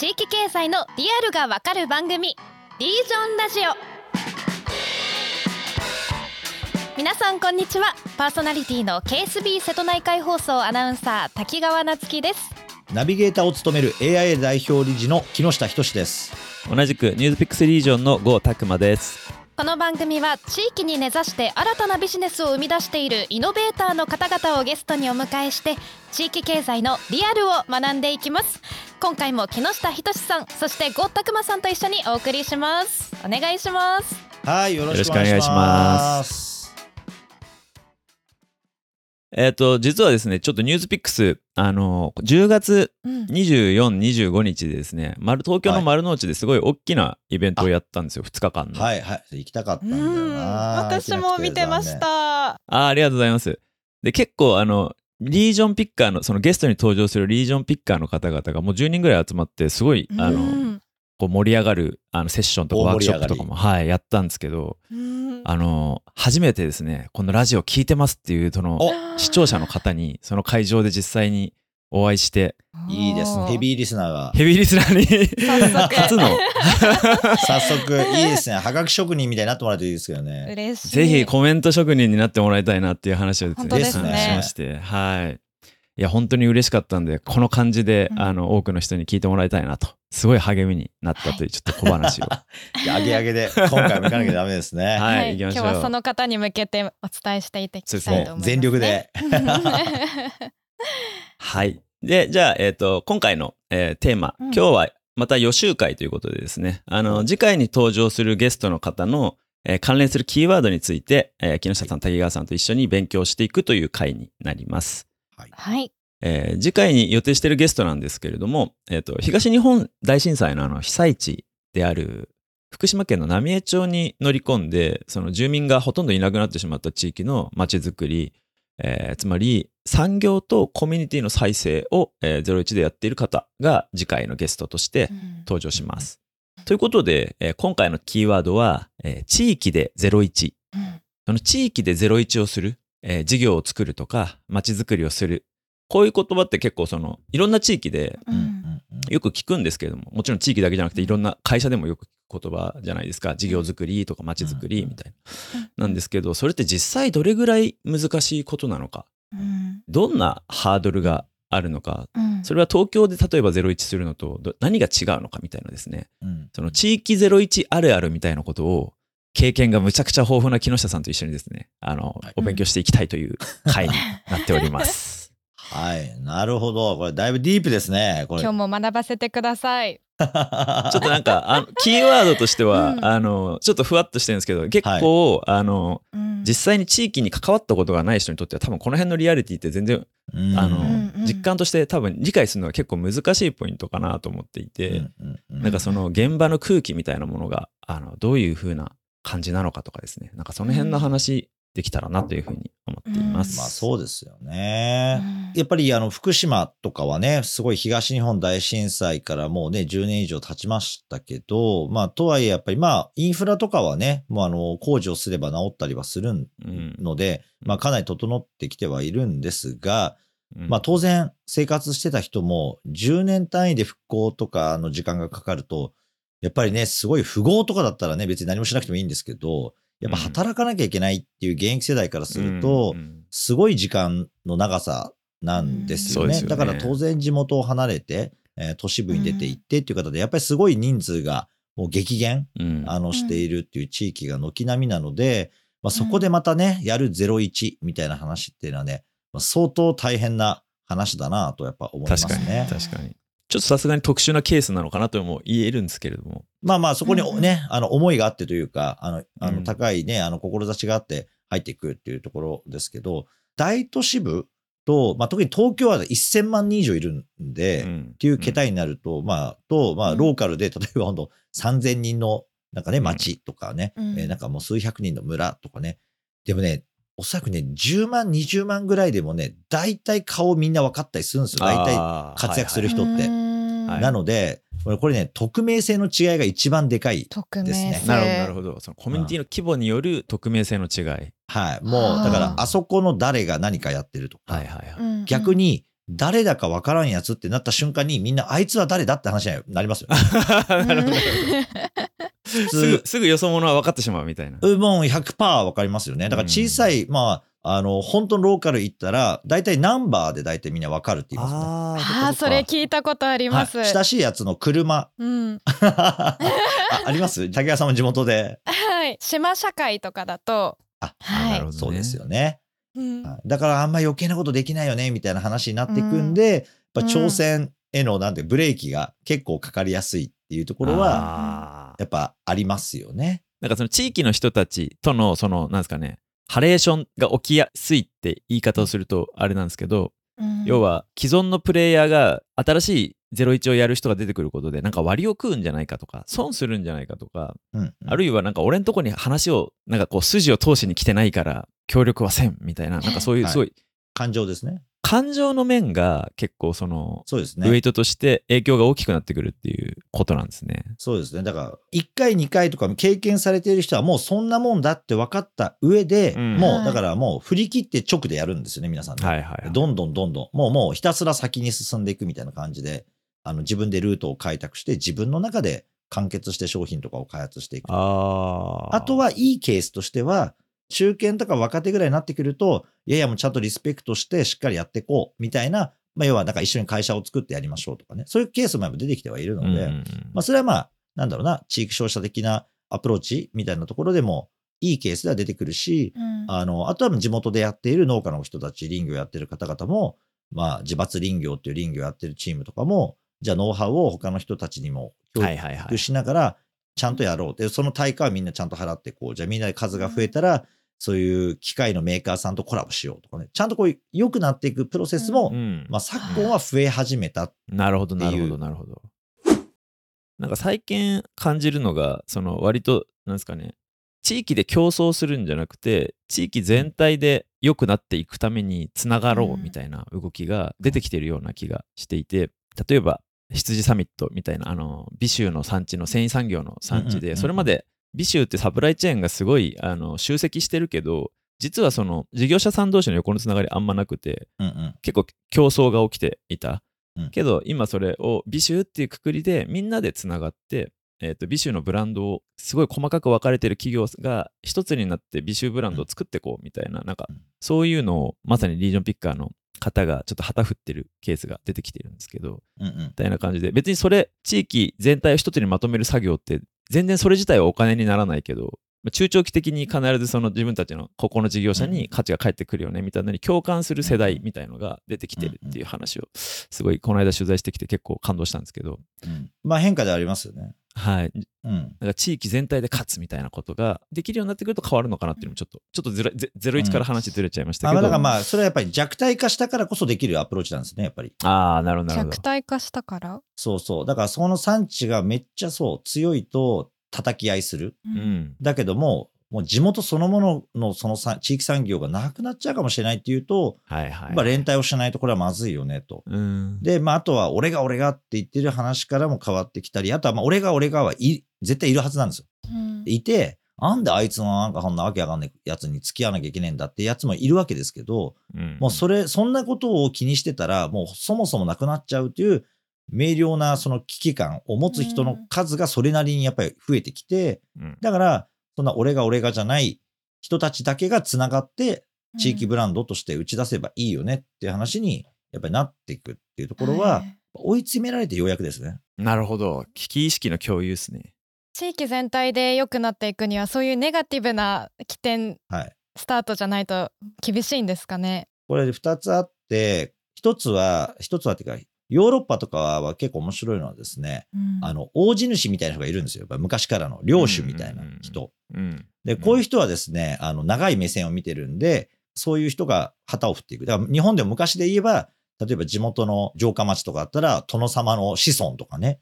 地域経済のリアルがわかる番組リージョンラジオ皆さんこんにちはパーソナリティの KSB 瀬戸内海放送アナウンサー滝川夏樹ですナビゲーターを務める AIA 代表理事の木下仁です。同じくニュースピックスリージョンの郷拓馬です。この番組は地域に根ざして新たなビジネスを生み出しているイノベーターの方々をゲストにお迎えして地域経済のリアルを学んでいきます。今回も木下仁さんそして郷拓馬さんと一緒にお送りします。お願いします。はい、よろしくお願いしよろしくお願いします。えっ、と、実はですね、ちょっとニュースピックス、あの、10月うん24、25日でですね、丸東京のはい丸の内ですごい大きなイベントをやったんですよ、2日間の。はいはい、行きたかったんだようんな。私も見てまし。たあーありがとうございます。で、結構、あの、リージョンピッカーの、そのゲストに登場するリージョンピッカーの方々がもう10人ぐらい集まって、すごい、あうの、んこう盛り上がるあのセッションとか大ワークショップとかも、はい、やったんですけど、うんあの、初めてですね、このラジオ聞いてますっていう、その、お視聴者の方に、その会場で実際にお会いして、いいですね。ヘービーリスナーが。ヘビーリスナーに初の、早速、いいですね。はがき職人みたいになってもらうといいですけどね。嬉しいぜひコメント職人になってもらいたいなっていう話をですねしまして、はい。いや、本当に嬉しかったんで、この感じで、うん。あの、多くの人に聞いてもらいたいなと、すごい励みになったという、ちょっと小話を。いや、上げ上げで、今回も行かなきゃダメですね。はい行きましょう。今日はその方に向けてお伝えしていただきたいとそうですね。思います、全力で。はい。で、じゃあ、えっ、と、今回の、えーテーマ、うん。今日はまた予習会ということでですね、あの、次回に登場するゲストの方の、えー関連するキーワードについて、えー木下さん、滝川さんと一緒に勉強していくという回になります。はいえー次回に予定しているゲストなんですけれども、えっ、と、東日本大震災のあの被災地である福島県の浪江町に乗り込んで、その住民がほとんどいなくなってしまった地域の街づくり、えーつまり産業とコミュニティの再生を、えー、01でやっている方が次回のゲストとして登場します。ということで、えー今回のキーワードは、えー地域で01。うんその地域で01をする、えー事業を作るとか、街づくりをする。こういう言葉って結構その、いろんな地域でよく聞くんですけれども、もちろん地域だけじゃなくていろんな会社でもよく聞く言葉じゃないですか。事業作りとか街づくりみたいな。なんですけど、それって実際どれぐらい難しいことなのか。うんどんなハードルがあるのか。うんそれは東京で例えば01するのとど何が違うのかみたいなですね。うんその地域01あるあるみたいなことを経験がむちゃくちゃ豊富な木下さんと一緒にですね、あの、はいお勉強していきたいという 回になっております。はい。なるほど。これ、だいぶディープですね。これ。今日も学ばせてください ちょっとなんか、あのキーワードとしては、うんあの、ちょっとふわっとしてるんですけど、結構、あの、うん実際に地域に関わったことがない人にとっては多分この辺のリアリティって全然、うんあの、うんうん実感として多分理解するのは結構難しいポイントかなと思っていて、うんうんうんなんかその現場の空気みたいなものが、あの、どういう風な感じなのかとかですね、なんかその辺の話できたらなというふうに思っています。まあそうですよね。やっぱりあの福島とかはね、すごい東日本大震災からもうね、10年以上経ちましたけど、まあとはいえやっぱりまあインフラとかはね、もうあの工事をすれば治ったりはするうん。ので、まあかなり整ってきてはいるんですが、うん。まあ当然生活してた人も10年単位で復興とかの時間がかかると、やっぱりね、すごい富豪とかだったらね、別に何もしなくてもいいんですけど、やっぱ働かなきゃいけないっていう現役世代からすると、すごい時間の長さなんですよね。よね。だから当然地元を離れて、えー都市部に出て行ってっていう方で、やっぱりすごい人数がもう激減、うん。あの、しているっていう地域が軒並みなので、まあ、そこでまたね、やる01みたいな話っていうのはね、まあ、相当大変な話だなとやっぱ思いますね。確かに。ちょっとさすがに特殊なケースなのかなとも言えるんですけれども。まあまあ、そこにうんね、あの、思いがあってというか、あの、あの、うん。高いね、あの、志があって入っていくっていうところですけど、大都市部と、まあ特に東京は1000万人以上いるんで、ん。っていう桁になると、まあ、と、まあ、うん。ローカルで、例えば本当3000人の、なんかね、うん。町とかね、うん。えーなんかもう数百人の村とかね。でもね、おそらくね、10万、20万ぐらいでもね、大体顔みんな分かったりするんですよ。大体。活躍するはい人ってはいなので、これね、匿名性の違いが一番でかい。匿ですねなるほど、なるほど。そのコミュニティの規模による匿名性の違い。はい。もう、だから、あそこの誰が何かやってるとか、はいはいはい。うん逆に誰だかわからんやつってなった瞬間にみんなあいつは誰だって話になりますよ。なるほど。普すぐ、すぐよそ者は分かってしまうみたいな。うんもう100%わかりますよね。だから小さい、まあ、あの、本当のローカル行ったら、大体ナンバーで大体みんなわかるって言いますね。あああそれ聞いたことあります、はい、親しいやつの車。うん。ああります？竹谷さんも地元で。はい。島社会とかだと。あ、はい。なるほどね。そうですよね。うん。はい。だからあんま余計なことできないよねみたいな話になっていくんで、やっぱ挑戦へのなんてブレーキが結構かかりやすいっていうところはやっぱありますよね。なんかその地域の人たちとのそのなんですかねハレーションが起きやすいって言い方をするとあれなんですけど、うん要は既存のプレイヤーが新しい01をやる人が出てくることでなんか割を食うんじゃないかとか損するんじゃないかとか、うん、あるいはなんか俺んとこに話をなんかこう筋を通しに来てないから協力はせんみたいななんかそういうはいすごい感情ですね。感情の面が結構そのそうですウェイね。トとして影響が大きくなってくるっていうことなんですね。そうですね。だから、1回、2回とか経験されている人はもうそんなもんだって分かった上で、うんもう、はいだからもう振り切って直でやるんですよね、皆さんね。はいはいはい。どんどんどんどん、もうもうひたすら先に進んでいくみたいな感じで、あの自分でルートを開拓して、自分の中で完結して商品とかを開発していく。あとはいいケースとしては、中堅とか若手ぐらいになってくると、いやいやもうちゃんとリスペクトしてしっかりやっていこうみたいな、まあ、要はなんか一緒に会社を作ってやりましょうとかね、そういうケースもやっぱ出てきてはいるので、うんうんうんまあ、それはまあ、なんだろうな、地域消費者的なアプローチみたいなところでも、いいケースでは出てくるし、うんあの、あとは地元でやっている農家の人たち、林業やってる方々も、まあ、自伐林業っていう林業やってるチームとかも、じゃあノウハウを他の人たちにも教はいはいはい。育しながら、ちゃんとやろう。で、その対価はみんなちゃんと払って、こう、じゃあみんなで数が増えたら、そういう機械のメーカーさんとコラボしようとかね、ちゃんとこう、良くなっていくプロセスも、うんまあ、昨今は増え始めた。なるほどなるほどなるほど。なんか最近感じるのがその割となんですかね地域で競争するんじゃなくて地域全体で良くなっていくためにつながろうみたいな動きが出てきてるような気がしていて例えば羊サミットみたいなあの美州の産地の繊維産業の産地でそれまで美州ってサプライチェーンがすごいあの集積してるけど実はその事業者さん同士の横のつながりあんまなくてうんうん。結構競争が起きていた、うん。けど今それを美酒っていうくくりでみんなでつながって、えー、と美酒のブランドをすごい細かく分かれてる企業が一つになって美酒ブランドを作っていこうみたいななんかうん。そういうのをまさにリージョンピッカーの方がちょっと旗振ってるケースが出てきてるんですけどうんうん。みたいな感じで別にそれ地域全体を一つにまとめる作業って全然それ自体はお金にならないけどまあ中長期的に必ずその自分たちのここの事業者に価値が返ってくるよねみたいなのに共感する世代みたいのが出てきてるっていう話をすごいこの間取材してきて結構感動したんですけど。うん。まあ変化ではありますよね。はいうん。なんか地域全体で勝つみたいなことができるようになってくると変わるのかなっていうのもちょっとちょっとずらゼゼロ一から話ずれちゃいましたあけど、まあだからまあ、それはやっぱり弱体化したからこそできるアプローチなんですね、やっぱり。ああなるほどなるほど弱体化したから、そうそう。だからその産地がめっちゃそう強いと叩き合いする。ううんだけども、もう地元そのもののそのさ地域産業がなくなっちゃうかもしれないっていうと、はいはい。まあ連帯をしないとこれはまずいよねと。うん。で、まああとは俺が俺がって言ってる話からも変わってきたり、あとはまあ俺が俺がはい絶対いるはずなんですよ。うん。いて、なんであいつのなんかこんなわけわかんないやつに付き合わなきゃいけないんだってやつもいるわけですけど、うん。もうそれ、そんなことを気にしてたら、もうそもそもなくなっちゃうという、明瞭なその危機感を持つ人の数がそれなりにやっぱり増えてきて、うん。だから、そんな俺が俺がじゃない人たちだけがつながって、地域ブランドとして打ち出せばいいよねっていう話に、やっぱりなっていくっていうところは、い追い詰められてようやくですね。なるほど危機意識の共有ですね地域全体で良くなっていくにはそういうネガティブな起点はい。スタートじゃないと厳しいんですかね。これ二つあって、一つは、一つはっていうか、ヨーロッパとかは結構面白いのはですね、うんあの、大地主みたいな人がいるんですよ。やっぱ昔からの領主みたいな人。うんで、こういう人はですね、あの、長い目線を見てるんで、そういう人が旗を振っていく。だから日本でも昔で言えば、例えば地元の城下町とかあったら、殿様の子孫とかね。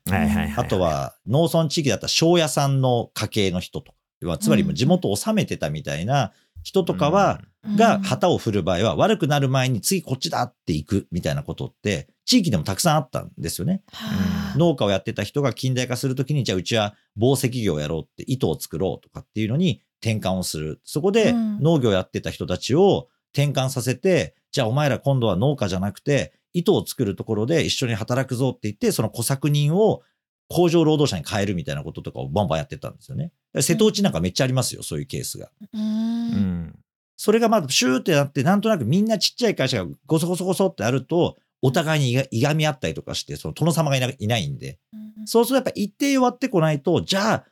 あとは農村地域だったら庄屋さんの家系の人とか。要はつまり地元を治めてたみたいな人とかは、が旗を振る場合は悪くなる前に次こっちだっていくみたいなことって地域でもたくさんあったんですよね。はあ農家をやってた人が近代化するときにじゃあうちは紡績業をやろうって糸を作ろうとかっていうのに転換をする。そこでうん農業やってた人たちを転換させて、じゃあお前ら今度は農家じゃなくて糸を作るところで一緒に働くぞって言って、その小作人を工場労働者に変えるみたいなこととかをバンバンやってたんですよね。瀬戸内なんかめっちゃありますよ、そういうケースが。うんうん。それがまあ、シューってなって、なんとなくみんなちっちゃい会社がゴソゴソゴソってあると、お互いにいがいがみ合ったりとかして、その殿様がいないないんで、そうするとやっぱ一定終わってこないと、じゃあ、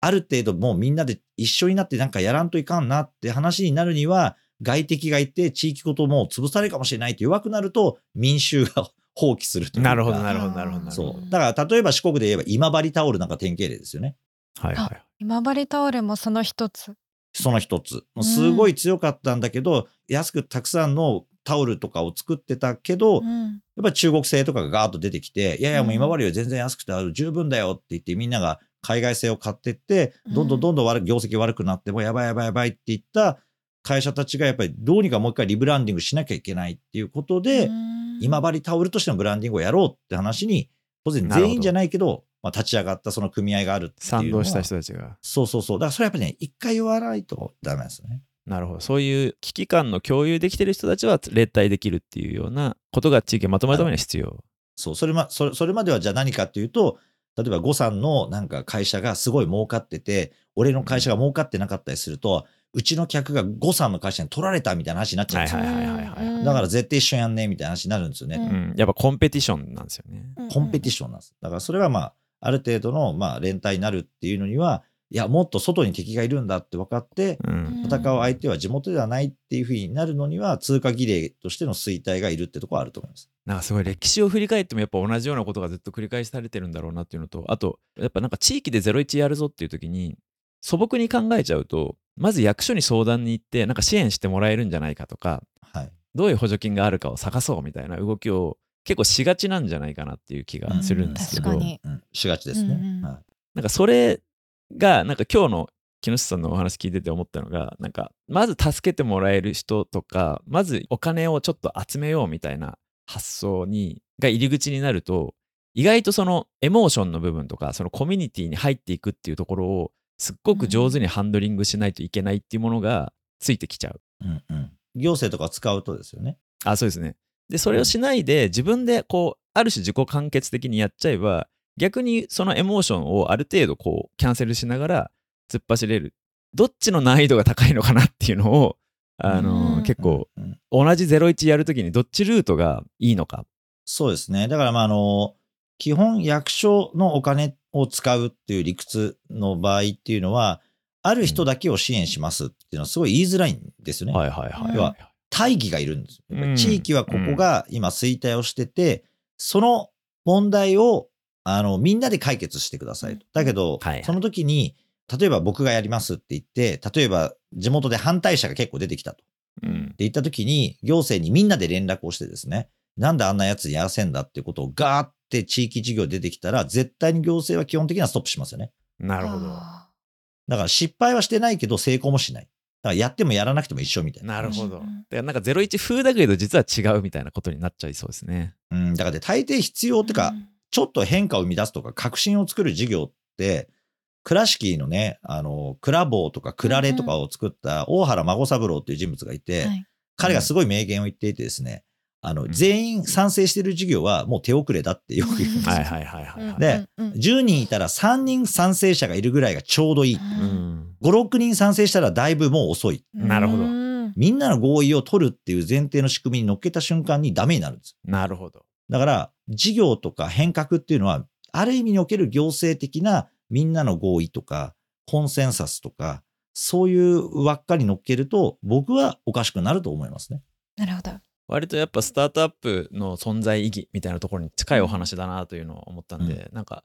ある程度もうみんなで一緒になってなんかやらんといかんなって話になるには、外敵がいて地域ごとも潰されるかもしれないって弱くなると、民衆が 放棄するというか。なるほど、なるほど、なるほど。なるほそどう。だから例えば四国で言えば今治タオルなんか典型例ですよね。はいはい。今治タオルもその一つ。その一つ。すごい強かったんだけど、安くたくさんのタオルとかを作ってたけど、うんやっぱり中国製とかがガーッと出てきて、いやいやもう今治より全然安くてある十分だよって言ってみんなが海外製を買ってって、どんどんどんどん悪業績悪くなってもやばいやばいやばいって言った会社たちがやっぱりどうにかもう一回リブランディングしなきゃいけないっていうことで、うん今治タオルとしてのブランディングをやろうって話に、当然全員じゃないけど、まあ、立ち上がったその組合があるっていうのは賛同した人たちが。そうそうそう。だからそれやっぱりね、一回言わないとダメですね。なるほど。そういう危機感の共有できてる人たちは連帯できるっていうようなことが地域をまとめるためには必要。そう、それま、それそれまではじゃあ何かっていうと、例えば呉さんのなんか会社がすごい儲かってて、俺の会社が儲かってなかったりすると、うちの客が呉さんの会社に取られたみたいな話になっちゃうんですよ。はいはいはいはいはいだから絶対一緒にやんねみたいな話になるんですよね。ううん。やっぱコンペティションなんですよね。コンペティションなんです。だからそれはまあ、ある程度のまあ連帯になるっていうのには、いや、もっと外に敵がいるんだって分かって、うん。戦う相手は地元ではないっていうふうになるのには、通過儀礼としての衰退がいるってところはあると思います。なんかすごい歴史を振り返ってもやっぱ同じようなことがずっと繰り返されてるんだろうなっていうのと、あと、やっぱなんか地域で01やるぞっていう時に、素朴に考えちゃうと、まず役所に相談に行って、なんか支援してもらえるんじゃないかとか、はい。どういう補助金があるかを探そうみたいな動きを結構しがちなんじゃないかなっていう気がするんですけど、確かに。うん、しがちですね。うんうんはいなんかそれが、なんか今日の木下さんのお話聞いてて思ったのが、なんかまず助けてもらえる人とか、まずお金をちょっと集めようみたいな発想に、が入り口になると、意外とそのエモーションの部分とか、そのコミュニティに入っていくっていうところを、すっごく上手にハンドリングしないといけないっていうものがついてきちゃう。うんうん。行政とか使うとですよね。あ、そうですね。で、それをしないで、自分でこう、ある種自己完結的にやっちゃえば、逆にそのエモーションをある程度こう、キャンセルしながら突っ走れる。どっちの難易度が高いのかなっていうのを、あの、うん結構、同じ01やるときにどっちルートがいいのか。そうですね。だから、まあ、あの、基本役所のお金を使うっていう理屈の場合っていうのは、ある人だけを支援しますっていうのはすごい言いづらいんですよね。はいはいはい。要は大義がいるんです地域はここが今衰退をしてて、その問題をあのみんなで解決してくださいと。だけど、はいはいその時に、例えば僕がやりますって言って、例えば地元で反対者が結構出てきたと。うんって言った時に、行政にみんなで連絡をしてですね、なんであんなやつにやらせんだっていうことをガーって地域事業出てきたら、絶対に行政は基本的にはストップしますよね。なるほど。あだから失敗はしてないけど成功もしない。だからやってもやらなくても一緒みたいな。なるほど。だからなんか01風だけど実は違うみたいなことになっちゃいそうですね。うん、だからね大抵必要ってか、うんちょっと変化を生み出すとか、革新を作る事業って、倉敷のね、あの、倉坊とか倉レとかを作った大原孫三郎っていう人物がいて、はい彼がすごい名言を言っていてですね、あの、ん全員賛成してる事業はもう手遅れだってよく言うんですよ。はいはいはいはいはい。でうんうん10人いたら3人賛成者がいるぐらいがちょうどいい。ううんん。5、6人賛成したらだいぶもう遅い。なるほどうんみんなの合意を取るっていう前提の仕組みに乗っけた瞬間にダメになるんですよなるほど。だから、事業とか変革っていうのは、ある意味における行政的なみんなの合意とか、コンセンサスとか、そういう輪っかに乗っけると、僕はおかしくなると思いますね。なるほど。割とやっぱスタートアップの存在意義みたいなところに近いお話だなというのを思ったんで、なんか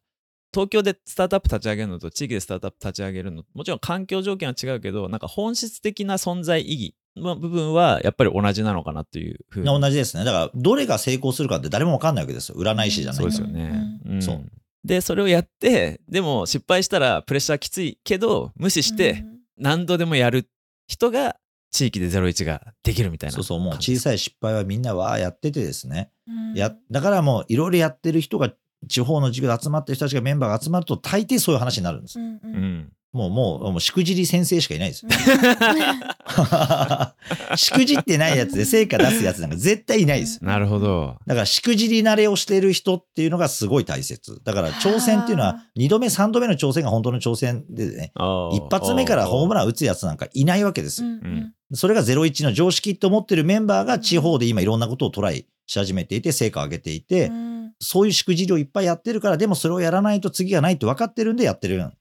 東京でスタートアップ立ち上げるのと地域でスタートアップ立ち上げるのもちろん環境条件は違うけどなんか本質的な存在意義の部分はやっぱり同じなのかなっていうふうに。同じですね。だから、どれが成功するかって誰もわかんないわけですよ。占い師じゃない。からそうですよね、うん。そう。でそれをやってでも失敗したらプレッシャーきついけど無視して何度でもやる人が地域で01ができるみたいなそうそう、もう小いさい失敗はみんなわーやっててですね。うん。や、だからもういろいろやってる人が、地方の授業で集まってる人たちがメンバーが集まると大抵そういう話になるんです。うんううんんもう、もう、もう、しくじり先生しかいないですよ。しくじってないやつで成果出すやつなんか絶対いないですよ。なるほど。だから、しくじり慣れをしてる人っていうのがすごい大切。だから、挑戦っていうのはは、2度目、3度目の挑戦が本当の挑戦でね、一一発目からホームララン打つやつなんかいないわけですよ。うんそれが01の常識って思ってるメンバーが地方で今いろんなことをトライし始めていて、成果を上げていて、うんそういうしくじりをいっぱいやってるから、でもそれをやらないと次がないって分かってるんでやってる。ン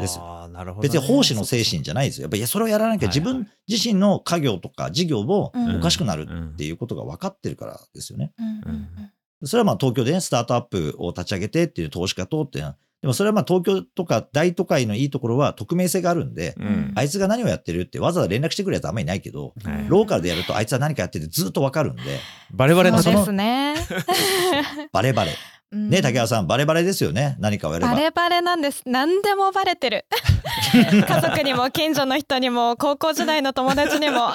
ですよ。なるほどね。別に奉仕の精神じゃないですよ。やっぱりいやそれをやらなきゃ自分自身の家業とか事業もうんおかしくなるうんっていうことが分かってるからですよね。うんうんそれはまあ東京でね、スタートアップを立ち上げてっていう投資家とっていうのはでもそれはまあ東京とか大都会のいいところは匿名性があるんで、うんあいつが何をやってるってわざわざ連絡してくるやつあんまりいないけど、はいローカルでやるとあいつは何かやっててずっと分かるんで、バレバレのそうのですね。バレバレ。ね、竹原ささん、バレバレですよね。何かをやれば。バレバレなんです。何でもバレてる。家族にも近所の人にも高校時代の友達にも。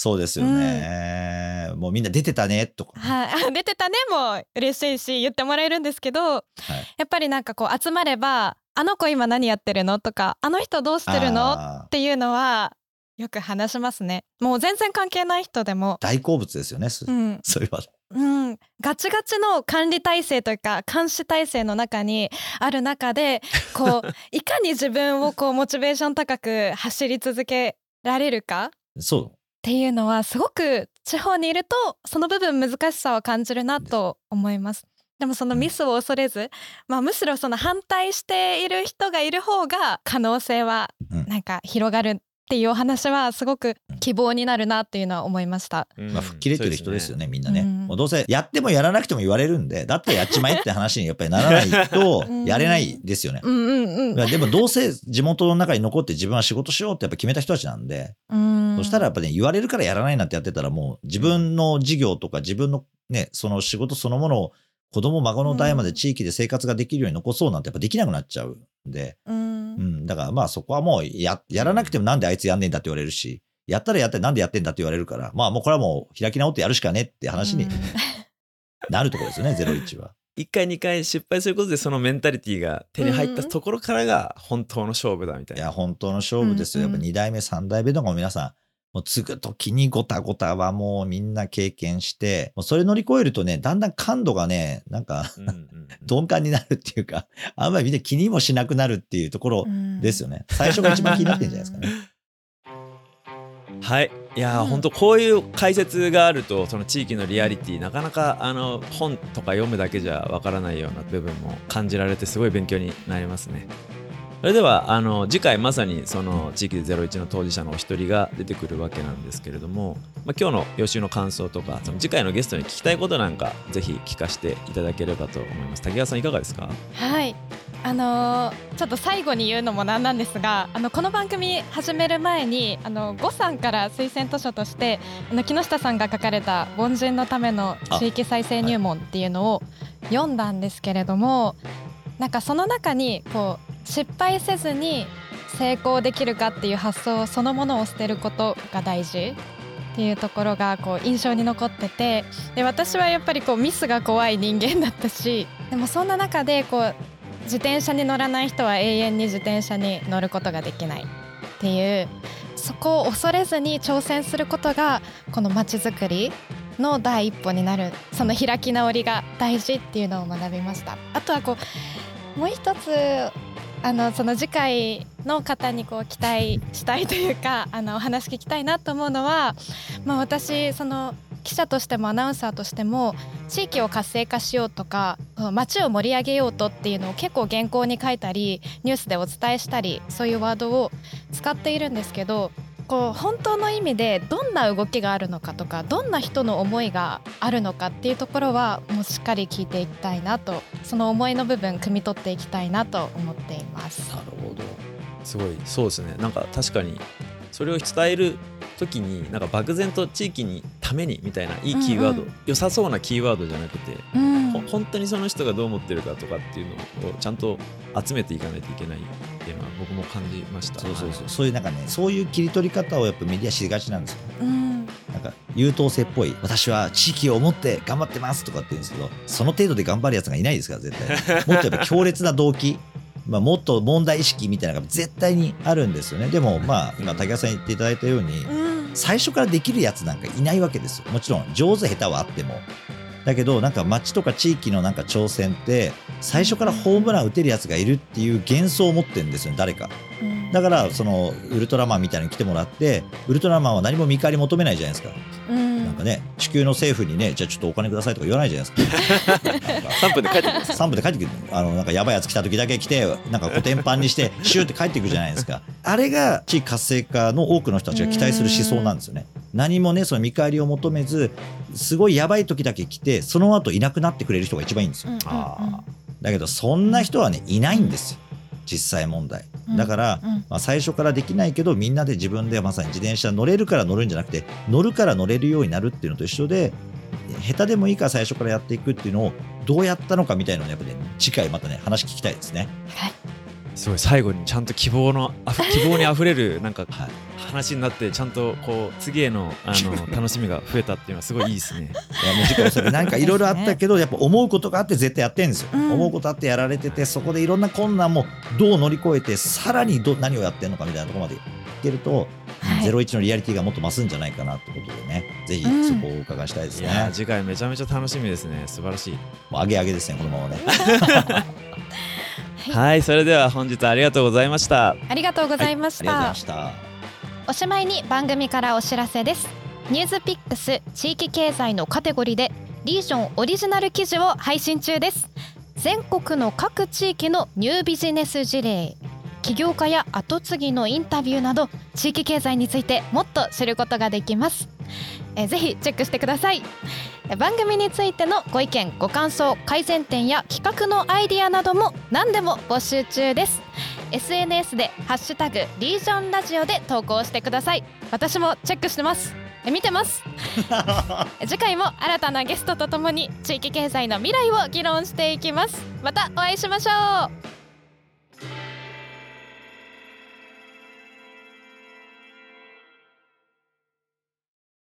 そうですよね。もうみんな出てたね、とか。はい、出てたねも嬉しいし言ってもらえるんですけど、やっぱりなんかこう集まれば「あの子今何やってるの?」とか「あの人どうしてるの?」っていうのはよく話しますね。もう全然関係ない人でも。大好物ですよね。そうんそれは。うん、ガチガチの管理体制というか監視体制の中にある中でこう いかに自分をこうモチベーション高く走り続けられるかそう。っていうのはすごく地方にいるとその部分難しさを感じるなと思います。でもそのミスを恐れず、まあ、むしろその反対している人がいる方が可能性はうんなんか広がるっていうお話はすごく希望になるなっていうのは思いました。うんまあ、吹っ切れてる人ですよね、みんなね。うんもうどうせやってもやらなくても言われるんで、だったらやっちまえって話にやっぱりならないと うん、やれないですよね。うんうんうんまあでもどうせ地元の中に残って自分は仕事しようってやっぱ決めた人たちなんで、うんそしたらやっぱね、言われるからやらないなんてやってたらもう自分の事業とか自分のね、その仕事そのものを子供孫の代まで地域で生活ができるように残そうなんてやっぱできなくなっちゃうんで、うん。うん、だからまあそこはもうや、やらなくてもなんであいつやんねえんだって言われるし、やったらやってなんでやってんだって言われるから、まあもうこれはもう開き直ってやるしかねって話にうん。なるところですよね、01は。1回2回失敗することでそのメンタリティーが手に入ったところからが本当の勝負だみたいな。いや、本当の勝負ですよ。やっぱ2代目、3代目とかも皆さん、もう継ぐときにごたごたはもうみんな経験して、もうそれ乗り越えるとね、だんだん感度がね、なんかうんうんうん鈍感になるっていうか、あんまりみんな気にもしなくなるっていうところですよね。最初が一番気になってるんじゃないですかね。はいいやー、うん本当こういう解説があるとその地域のリアリティなかなかあの本とか読むだけじゃわからないような部分も感じられてすごい勉強になりますね。それではあの次回まさにその地域で01の当事者のお一人が出てくるわけなんですけれども、まあ、今日の予習の感想とかその次回のゲストに聞きたいことなんかぜひ聞かせていただければと思います。竹川さんいかがですか？はいあのーちょっと最後に言うのもなんなんですがあのこの番組始める前にあの呉さんから推薦図書としてあの木下さんが書かれた「凡人のための地域再生入門」っていうのを読んだんですけれども、なんかその中にこう失敗せずに成功できるかっていう発想そのものを捨てることが大事。っていうところがこう印象に残ってて。で私はやっぱりこうミスが怖い人間だったし。でもそんな中でこう自転車に乗らない人は永遠に自転車に乗ることができない。っていう。そこを恐れずに挑戦することがこの街づくりの第一歩になる。その開き直りが大事っていうのを学びました。あとはこうもう一つあのその次回の方にこう期待したいというか あのお話聞きたいなと思うのは、まあ、私その記者としてもアナウンサーとしても地域を活性化しようとか街を盛り上げようとっていうのを結構原稿に書いたりニュースでお伝えしたりそういうワードを使っているんですけどこう本当の意味でどんな動きがあるのかとかどんな人の思いがあるのかっていうところはもうしっかり聞いていきたいなとその思いの部分汲み取っていきたいなと思っています。なるほど。すごい。そうですね。なんか確かにそれを伝える時になんか漠然と地域にためにみたいないいキーワード、うんうん良さそうなキーワードじゃなくて、うん。ほ本当にその人がどう思ってるかとかっていうのをちゃんと集めていかないといけないっていうのは僕も感じました。そうそうそう。そういうなんかね、そういう切り取り方をやっぱメディアしがちなんですよ。うん。なんか優等生っぽい、私は地域を思って頑張ってますとかって言うんですけど、その程度で頑張るやつがいないですから、絶対。もっとやっぱ強烈な動機。まあ、もっと問題意識みたいなのが絶対にあるんですよね。でもまあ今竹谷さん言っていただいたようにうん最初からできるやつなんかいないわけですよ。もちろん上手下手はあっても。だけどなんか町とか地域のなんか挑戦って最初からホームラン打てるやつがいるっていう幻想を持ってるんですよ誰か。うん。だからそのウルトラマンみたいに来てもらってウルトラマンは何も見返り求めないじゃないですか。うんかね地球の政府にねじゃあちょっとお金くださいとか言わないじゃないですか。3分で帰ってきます3分で帰ってくる。あのなんかやばいやつ来た時だけ来てなんかコテンパンにしてシューって帰っていくじゃないですか。あれが地域活性化の多くの人たちが期待する思想なんですよね。何もねその見返りを求めずすごいやばい時だけ来てその後いなくなってくれる人が一番いいんですよ。だけどそんな人はねいないんですよ実際問題。だから、うん。まあ、最初からできないけどみんなで自分でまさに自転車乗れるから乗るんじゃなくて乗るから乗れるようになるっていうのと一緒で下手でもいいから最初からやっていくっていうのをどうやったのかみたいなのをやっぱね次回またね話聞きたいですね。はい。すごい最後にちゃんと希望の希望にあふれるなんかはい話になってちゃんとこう次へのあの 楽しみが増えたっていうのはすごいいいですね。いやもうなんかいろいろあったけど、やっぱ思うことがあって絶対やってんですよ、うん。思うことあってやられててそこでいろんな困難もどう乗り越えてさらにど何をやってんのかみたいなところまでいけると、はい。ゼロ一のリアリティがもっと増すんじゃないかなってことでねぜひうんそこをお伺いしたいですね、いやー次回めちゃめちゃ楽しみですね。素晴らしい。もう上げ上げですねこのままね。はい。はいそれでは本日ありがとうございました。ありがとうございましありがとうございたましたおしまいに番組からお知らせです。ニュースピックス地域経済のカテゴリーでリージョンオリジナル記事を配信中です。全国の各地域のニュービジネス事例起業家や後継ぎのインタビューなど地域経済についてもっと知ることができます。えぜひチェックしてください。えー番組についてのご意見ご感想改善点や企画のアイディアなども何でも募集中です。SNS でハッシュタグリージョンラジオで投稿してください。私もチェックしてます。え見てます？次回も新たなゲストとともに地域経済の未来を議論していきます。またお会いしましょう